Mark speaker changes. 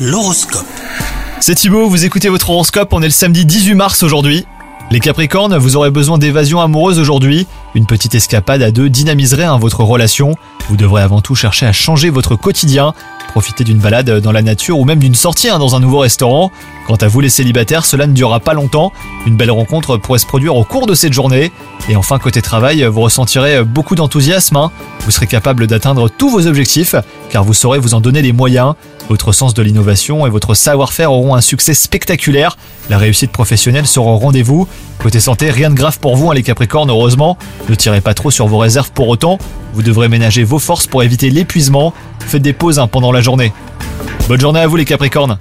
Speaker 1: L'horoscope.
Speaker 2: C'est Thibaut, vous écoutez votre horoscope, on est le samedi 18 mars aujourd'hui. Les Capricornes, vous aurez besoin d'évasion amoureuse aujourd'hui. Une petite escapade à deux dynamiserait hein, votre relation. Vous devrez avant tout chercher à changer votre quotidien. Profitez d'une balade dans la nature ou même d'une sortie hein, dans un nouveau restaurant. Quant à vous les célibataires, cela ne durera pas longtemps. Une belle rencontre pourrait se produire au cours de cette journée. Et enfin, côté travail, vous ressentirez beaucoup d'enthousiasme. hein. Vous serez capable d'atteindre tous vos objectifs, car vous saurez vous en donner les moyens. Votre sens de l'innovation et votre savoir-faire auront un succès spectaculaire. La réussite professionnelle sera au rendez-vous. Côté santé, rien de grave pour vous, hein, les Capricornes, heureusement. Ne tirez pas trop sur vos réserves pour autant. Vous devrez ménager vos forces pour éviter l'épuisement. Faites des pauses hein, pendant la journée. Bonne journée à vous, les Capricornes.